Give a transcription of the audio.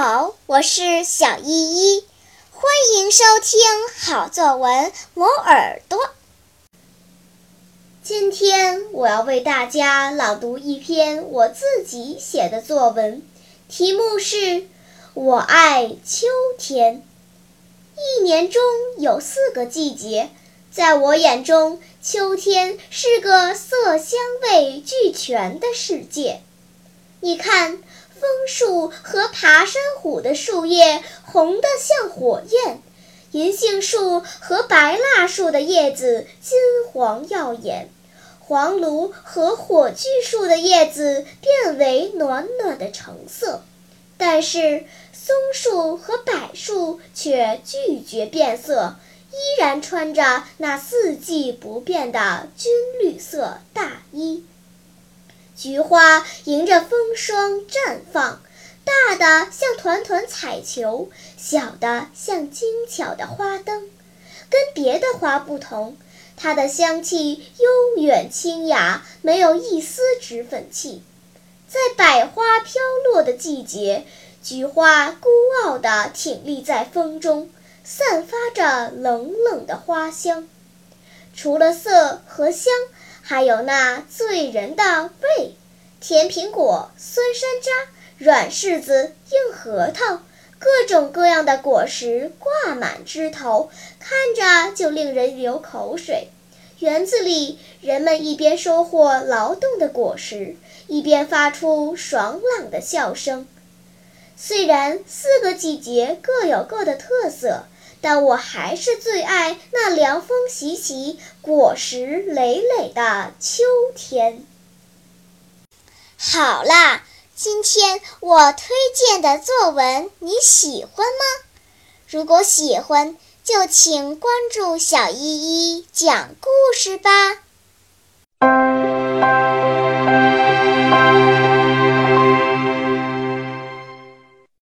好我是小依依，欢迎收听好作文磨耳朵。今天我要为大家朗读一篇我自己写的作文，题目是《我爱秋天》。一年中有四个季节，在我眼中，秋天是个色香味俱全的世界。你看，枫树和爬山虎的树叶红得像火焰，银杏树和白蜡树的叶子金黄耀眼。黄芦和火炬树的叶子变为暖暖的橙色，但是松树和柏树却拒绝变色，依然穿着那四季不变的军绿色大衣。菊花迎着风霜绽放，大的像团团彩球，小的像精巧的花灯。跟别的花不同。它的香气悠远清雅，没有一丝脂粉气。在百花飘落的季节，菊花孤傲地挺立在风中，散发着冷冷的花香。除了色和香，还有那醉人的味：甜苹果、酸山楂、软柿子、硬核桃，各种各样的果实挂满枝头，看着就令人流口水。园子里，人们一边收获劳动的果实，一边发出爽朗的笑声。虽然四个季节各有各的特色，但我还是最爱那凉风习习、果实累累的秋天。好啦，今天我推荐的作文你喜欢吗？如果喜欢，就请关注小依依讲故事吧。